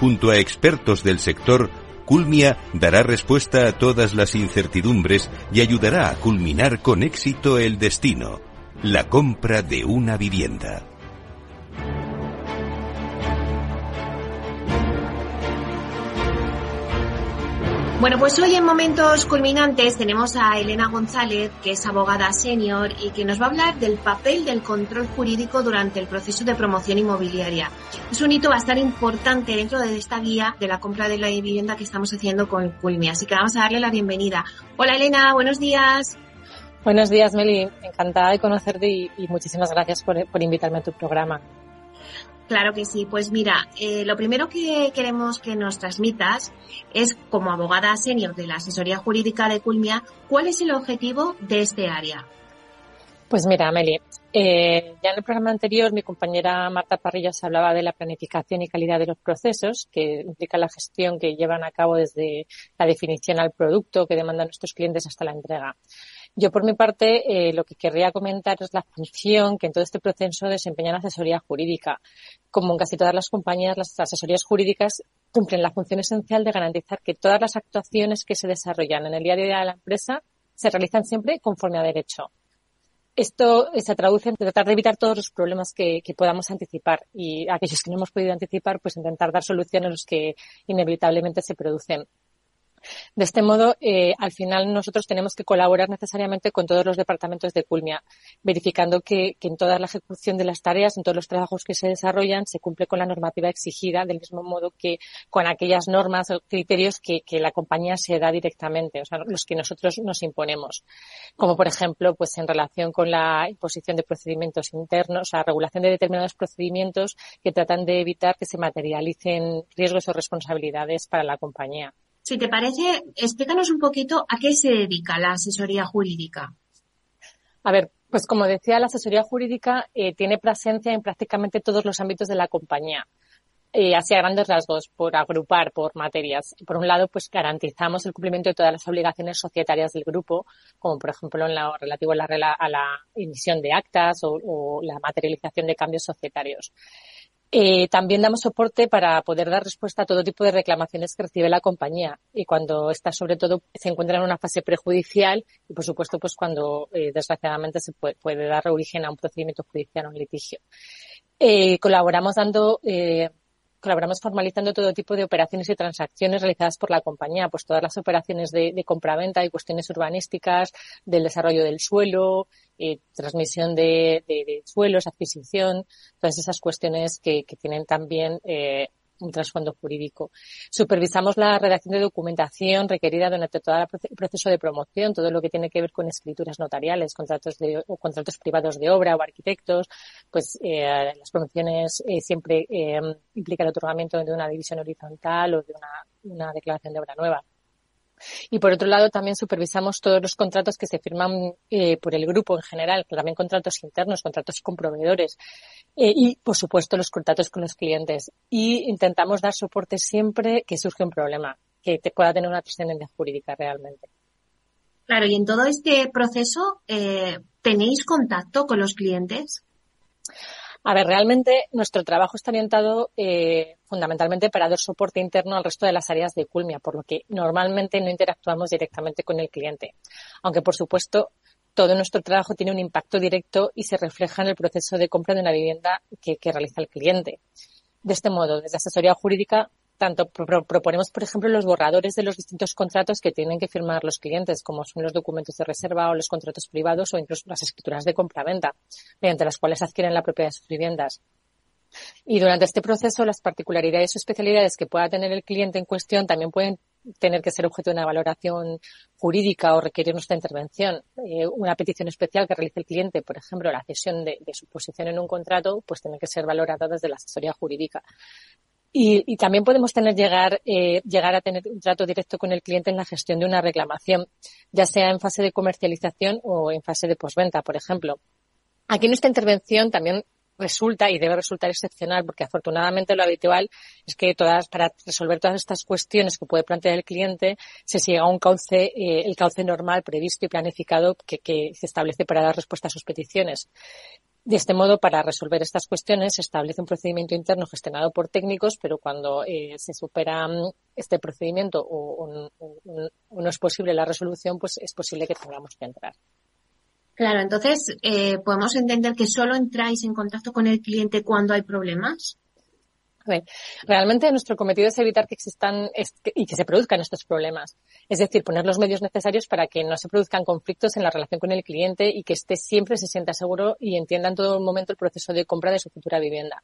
Junto a expertos del sector, Culmia dará respuesta a todas las incertidumbres y ayudará a culminar con éxito el destino, la compra de una vivienda. Bueno, pues hoy en Momentos Culminantes tenemos a Elena González, que es abogada senior y que nos va a hablar del papel del control jurídico durante el proceso de promoción inmobiliaria. Es un hito bastante importante dentro de esta guía de la compra de la vivienda que estamos haciendo con Culmi. Así que vamos a darle la bienvenida. Hola Elena, buenos días. Buenos días, Meli. Encantada de conocerte y, muchísimas gracias por, por invitarme a tu programa. Claro que sí. Pues mira, eh, lo primero que queremos que nos transmitas es, como abogada senior de la asesoría jurídica de Culmia, ¿cuál es el objetivo de este área? Pues mira, Amelie, eh, ya en el programa anterior mi compañera Marta Parrillas hablaba de la planificación y calidad de los procesos, que implica la gestión que llevan a cabo desde la definición al producto que demandan nuestros clientes hasta la entrega. Yo, por mi parte, eh, lo que querría comentar es la función que en todo este proceso desempeña la asesoría jurídica. Como en casi todas las compañías, las asesorías jurídicas cumplen la función esencial de garantizar que todas las actuaciones que se desarrollan en el día a día de la empresa se realizan siempre conforme a derecho. Esto se traduce en tratar de evitar todos los problemas que, que, podamos anticipar y aquellos que no hemos podido anticipar, pues intentar dar soluciones a los que inevitablemente se producen. De este modo, eh, al final nosotros tenemos que colaborar necesariamente con todos los departamentos de Culmia, verificando que, en toda la ejecución de las tareas, en todos los trabajos que se desarrollan, se cumple con la normativa exigida, del mismo modo que con aquellas normas o criterios que, la compañía se da directamente, o sea, los que nosotros nos imponemos. Como por ejemplo, pues en relación con la imposición de procedimientos internos, sea, regulación de determinados procedimientos que tratan de evitar que se materialicen riesgos o responsabilidades para la compañía. Si te parece, explícanos un poquito a qué se dedica la asesoría jurídica. A ver, pues como decía, la asesoría jurídica eh, tiene presencia en prácticamente todos los ámbitos de la compañía. Eh, así a grandes rasgos, por agrupar por materias. Por un lado, pues garantizamos el cumplimiento de todas las obligaciones societarias del grupo, como por ejemplo en lo relativo a la, a la emisión de actas o la materialización de cambios societarios. Eh, también damos soporte para poder dar respuesta a todo tipo de reclamaciones que recibe la compañía y cuando está sobre todo se encuentra en una fase prejudicial y por supuesto pues cuando eh, desgraciadamente se puede, dar origen a un procedimiento judicial o un litigio. Eh, colaboramos dando colaboramos formalizando todo tipo de operaciones y transacciones realizadas por la compañía, pues todas las operaciones de, de compraventa y cuestiones urbanísticas, del desarrollo del suelo, eh, transmisión de, de, suelos, adquisición, todas esas cuestiones que, que tienen también eh, un trasfondo jurídico. Supervisamos la redacción de documentación requerida durante todo el proceso de promoción, todo lo que tiene que ver con escrituras notariales, contratos de, o contratos privados de obra o arquitectos, pues eh, las promociones eh, siempre eh, implican el otorgamiento de una división horizontal o de una, declaración de obra nueva. Y por otro lado, también supervisamos todos los contratos que se firman eh, por el grupo en general, también contratos internos, contratos con proveedores eh, y, por supuesto, los contratos con los clientes. Y intentamos dar soporte siempre que surge un problema, que pueda tener una trascendencia jurídica realmente. Claro, y en todo este proceso, ¿tenéis contacto con los clientes? A ver, realmente nuestro trabajo está orientado eh, fundamentalmente para dar soporte interno al resto de las áreas de Culmia, por lo que normalmente no interactuamos directamente con el cliente. Aunque, por supuesto, todo nuestro trabajo tiene un impacto directo y se refleja en el proceso de compra de una vivienda que, que realiza el cliente. De este modo, desde asesoría jurídica tanto proponemos, por ejemplo, los borradores de los distintos contratos que tienen que firmar los clientes, como son los documentos de reserva o los contratos privados o incluso las escrituras de compra-venta, mediante las cuales adquieren la propiedad de sus viviendas. Y durante este proceso, las particularidades o especialidades que pueda tener el cliente en cuestión también pueden tener que ser objeto de una valoración jurídica o requerir nuestra intervención. Eh, una petición especial que realice el cliente, por ejemplo, la cesión de, de, su posición en un contrato, pues tiene que ser valorada desde la asesoría jurídica. Y, también podemos tener llegar, eh, llegar a tener un trato directo con el cliente en la gestión de una reclamación, ya sea en fase de comercialización o en fase de posventa, por ejemplo. Aquí en esta intervención también resulta y debe resultar excepcional porque afortunadamente lo habitual es que todas para resolver todas estas cuestiones que puede plantear el cliente se siga un cauce eh, el cauce normal previsto y planificado que, se establece para dar respuesta a sus peticiones de este modo, para resolver estas cuestiones se establece un procedimiento interno gestionado por técnicos, pero cuando eh, se supera mm, este procedimiento o, no es posible la resolución, pues es posible que tengamos que entrar. Claro, entonces eh, podemos entender que solo entráis en contacto con el cliente cuando hay problemas. Realmente nuestro cometido es evitar que existan y que se produzcan estos problemas. Es decir, poner los medios necesarios para que no se produzcan conflictos en la relación con el cliente y que esté siempre se sienta seguro y entienda en todo momento el proceso de compra de su futura vivienda.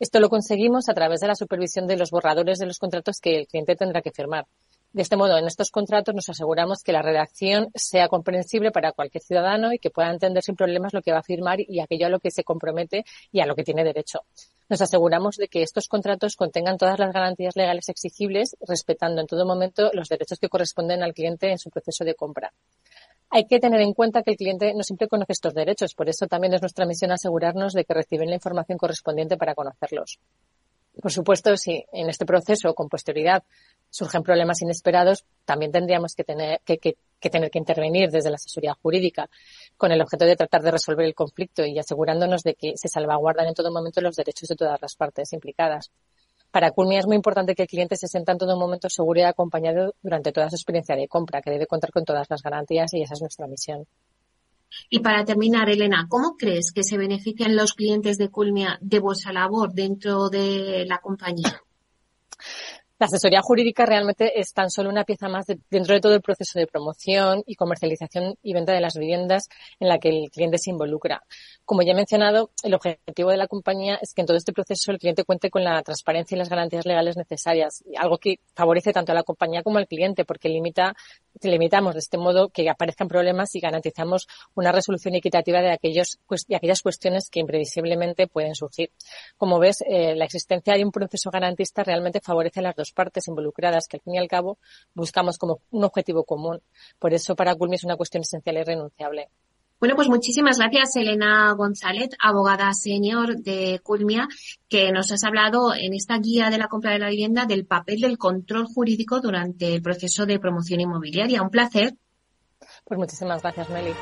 Esto lo conseguimos a través de la supervisión de los borradores de los contratos que el cliente tendrá que firmar. De este modo, en estos contratos nos aseguramos que la redacción sea comprensible para cualquier ciudadano y que pueda entender sin problemas lo que va a firmar y aquello a lo que se compromete y a lo que tiene derecho. Nos aseguramos de que estos contratos contengan todas las garantías legales exigibles, respetando en todo momento los derechos que corresponden al cliente en su proceso de compra. Hay que tener en cuenta que el cliente no siempre conoce estos derechos, por eso también es nuestra misión asegurarnos de que reciben la información correspondiente para conocerlos. Por supuesto, si en este proceso, con posterioridad, surgen problemas inesperados, también tendríamos que tener que, tener que intervenir desde la asesoría jurídica con el objeto de tratar de resolver el conflicto y asegurándonos de que se salvaguardan en todo momento los derechos de todas las partes implicadas. Para Culmia es muy importante que el cliente se sienta en todo momento seguro y acompañado durante toda su experiencia de compra, que debe contar con todas las garantías y esa es nuestra misión. Y para terminar, Elena, ¿cómo crees que se benefician los clientes de Culmia de vuestra labor dentro de la compañía? La asesoría jurídica realmente es tan solo una pieza más dentro de todo el proceso de promoción y comercialización y venta de las viviendas en la que el cliente se involucra. Como ya he mencionado, el objetivo de la compañía es que en todo este proceso el cliente cuente con la transparencia y las garantías legales necesarias, algo que favorece tanto a la compañía como al cliente porque limita, limitamos de este modo que aparezcan problemas y garantizamos una resolución equitativa de, aquellos, de aquellas cuestiones que imprevisiblemente pueden surgir. Como ves, eh, la existencia de un proceso garantista realmente favorece a las dos partes involucradas que al fin y al cabo buscamos como un objetivo común. Por eso para Culmi es una cuestión esencial y renunciable. Bueno, pues muchísimas gracias, Elena González, abogada senior de Culmia, que nos has hablado en esta guía de la compra de la vivienda del papel del control jurídico durante el proceso de promoción inmobiliaria. Un placer. Pues muchísimas gracias, Meli.